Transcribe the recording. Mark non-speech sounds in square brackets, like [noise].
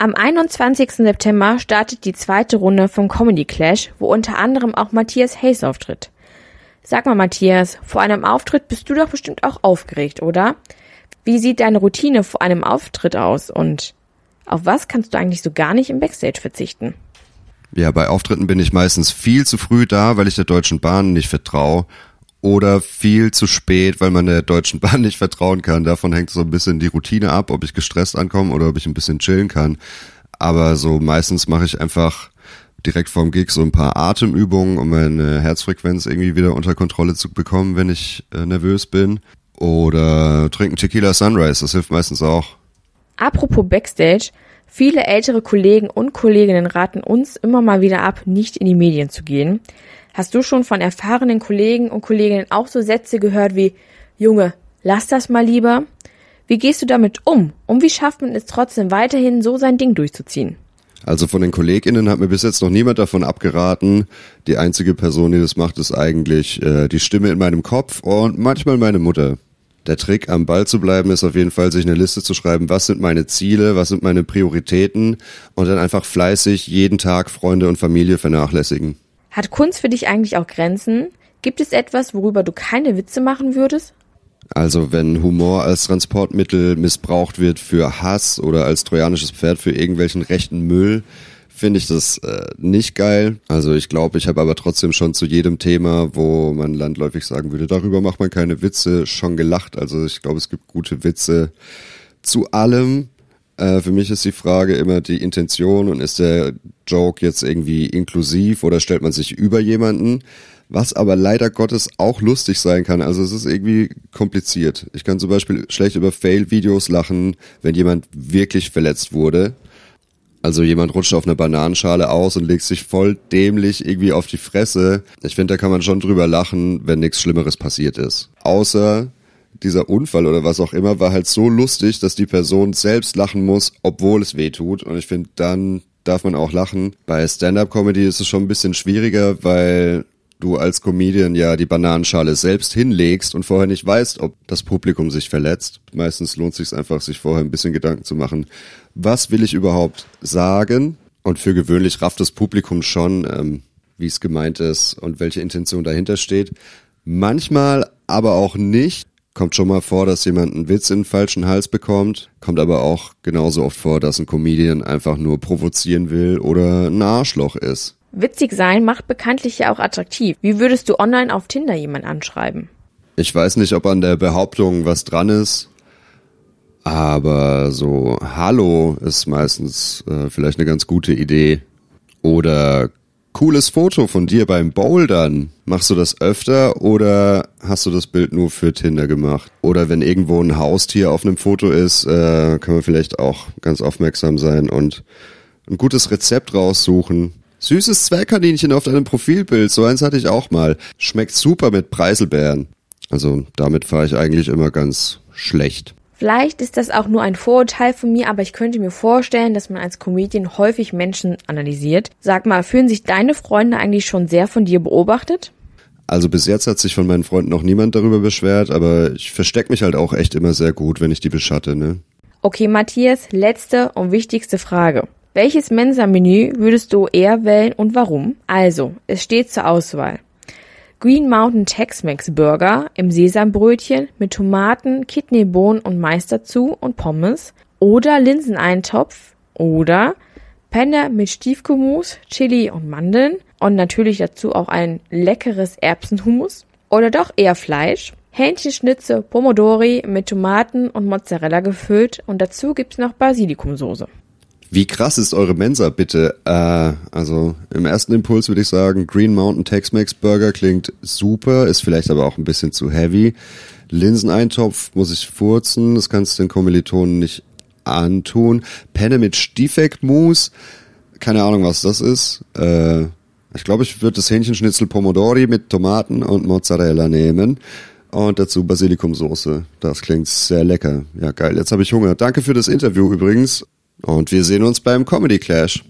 Am 21. September startet die zweite Runde vom Comedy Clash, wo unter anderem auch Matthias Hayes auftritt. Sag mal, Matthias, vor einem Auftritt bist du doch bestimmt auch aufgeregt, oder? Wie sieht deine Routine vor einem Auftritt aus und auf was kannst du eigentlich so gar nicht im Backstage verzichten? Ja, bei Auftritten bin ich meistens viel zu früh da, weil ich der Deutschen Bahn nicht vertraue. Oder viel zu spät, weil man der Deutschen [laughs] Bahn nicht vertrauen kann. Davon hängt so ein bisschen die Routine ab, ob ich gestresst ankomme oder ob ich ein bisschen chillen kann. Aber so meistens mache ich einfach direkt vorm Gig so ein paar Atemübungen, um meine Herzfrequenz irgendwie wieder unter Kontrolle zu bekommen, wenn ich äh, nervös bin. Oder trinken Tequila Sunrise, das hilft meistens auch. Apropos Backstage, viele ältere Kollegen und Kolleginnen raten uns immer mal wieder ab, nicht in die Medien zu gehen. Hast du schon von erfahrenen Kollegen und Kolleginnen auch so Sätze gehört wie Junge, lass das mal lieber? Wie gehst du damit um? Und wie schafft man es trotzdem weiterhin so sein Ding durchzuziehen? Also von den KollegInnen hat mir bis jetzt noch niemand davon abgeraten. Die einzige Person, die das macht, ist eigentlich äh, die Stimme in meinem Kopf und manchmal meine Mutter der Trick, am Ball zu bleiben, ist auf jeden Fall, sich eine Liste zu schreiben, was sind meine Ziele, was sind meine Prioritäten und dann einfach fleißig jeden Tag Freunde und Familie vernachlässigen. Hat Kunst für dich eigentlich auch Grenzen? Gibt es etwas, worüber du keine Witze machen würdest? Also wenn Humor als Transportmittel missbraucht wird für Hass oder als trojanisches Pferd für irgendwelchen rechten Müll, finde ich das äh, nicht geil. Also ich glaube, ich habe aber trotzdem schon zu jedem Thema, wo man landläufig sagen würde, darüber macht man keine Witze, schon gelacht. Also ich glaube, es gibt gute Witze zu allem. Äh, für mich ist die Frage immer die Intention und ist der Joke jetzt irgendwie inklusiv oder stellt man sich über jemanden? was aber leider Gottes auch lustig sein kann. Also es ist irgendwie kompliziert. Ich kann zum Beispiel schlecht über Fail-Videos lachen, wenn jemand wirklich verletzt wurde. Also jemand rutscht auf eine Bananenschale aus und legt sich voll dämlich irgendwie auf die Fresse. Ich finde, da kann man schon drüber lachen, wenn nichts Schlimmeres passiert ist. Außer dieser Unfall oder was auch immer war halt so lustig, dass die Person selbst lachen muss, obwohl es weh tut. Und ich finde, dann darf man auch lachen. Bei Stand-up-Comedy ist es schon ein bisschen schwieriger, weil du als Comedian ja die Bananenschale selbst hinlegst und vorher nicht weißt, ob das Publikum sich verletzt. Meistens lohnt es sich einfach, sich vorher ein bisschen Gedanken zu machen, was will ich überhaupt sagen? Und für gewöhnlich rafft das Publikum schon, ähm, wie es gemeint ist und welche Intention dahinter steht. Manchmal aber auch nicht. Kommt schon mal vor, dass jemand einen Witz in den falschen Hals bekommt. Kommt aber auch genauso oft vor, dass ein Comedian einfach nur provozieren will oder ein Arschloch ist. Witzig sein macht bekanntlich ja auch attraktiv. Wie würdest du online auf Tinder jemand anschreiben? Ich weiß nicht, ob an der Behauptung was dran ist, aber so Hallo ist meistens äh, vielleicht eine ganz gute Idee. Oder cooles Foto von dir beim Bouldern. Machst du das öfter oder hast du das Bild nur für Tinder gemacht? Oder wenn irgendwo ein Haustier auf einem Foto ist, äh, kann man vielleicht auch ganz aufmerksam sein und ein gutes Rezept raussuchen. Süßes Zwergkaninchen auf deinem Profilbild, so eins hatte ich auch mal. Schmeckt super mit Preiselbeeren. Also damit fahre ich eigentlich immer ganz schlecht. Vielleicht ist das auch nur ein Vorurteil von mir, aber ich könnte mir vorstellen, dass man als Comedian häufig Menschen analysiert. Sag mal, fühlen sich deine Freunde eigentlich schon sehr von dir beobachtet? Also bis jetzt hat sich von meinen Freunden noch niemand darüber beschwert, aber ich verstecke mich halt auch echt immer sehr gut, wenn ich die beschatte, ne? Okay, Matthias, letzte und wichtigste Frage. Welches Mensa-Menü würdest du eher wählen und warum? Also, es steht zur Auswahl. Green Mountain Tex-Mex Burger im Sesambrötchen mit Tomaten, Kidneybohnen und Mais dazu und Pommes oder Linseneintopf oder Penne mit Stiefgemüse, Chili und Mandeln und natürlich dazu auch ein leckeres Erbsenhummus oder doch eher Fleisch. Hähnchenschnitze Pomodori mit Tomaten und Mozzarella gefüllt und dazu gibt's noch Basilikumsoße. Wie krass ist eure Mensa bitte? Äh, also im ersten Impuls würde ich sagen, Green Mountain Tex-Mex Burger klingt super, ist vielleicht aber auch ein bisschen zu heavy. Linseneintopf muss ich furzen, das kannst du den Kommilitonen nicht antun. Penne mit Stiefeckmus, keine Ahnung, was das ist. Äh, ich glaube, ich würde das Hähnchenschnitzel Pomodori mit Tomaten und Mozzarella nehmen. Und dazu Basilikumsoße. Das klingt sehr lecker. Ja, geil. Jetzt habe ich Hunger. Danke für das Interview übrigens. Und wir sehen uns beim Comedy Clash.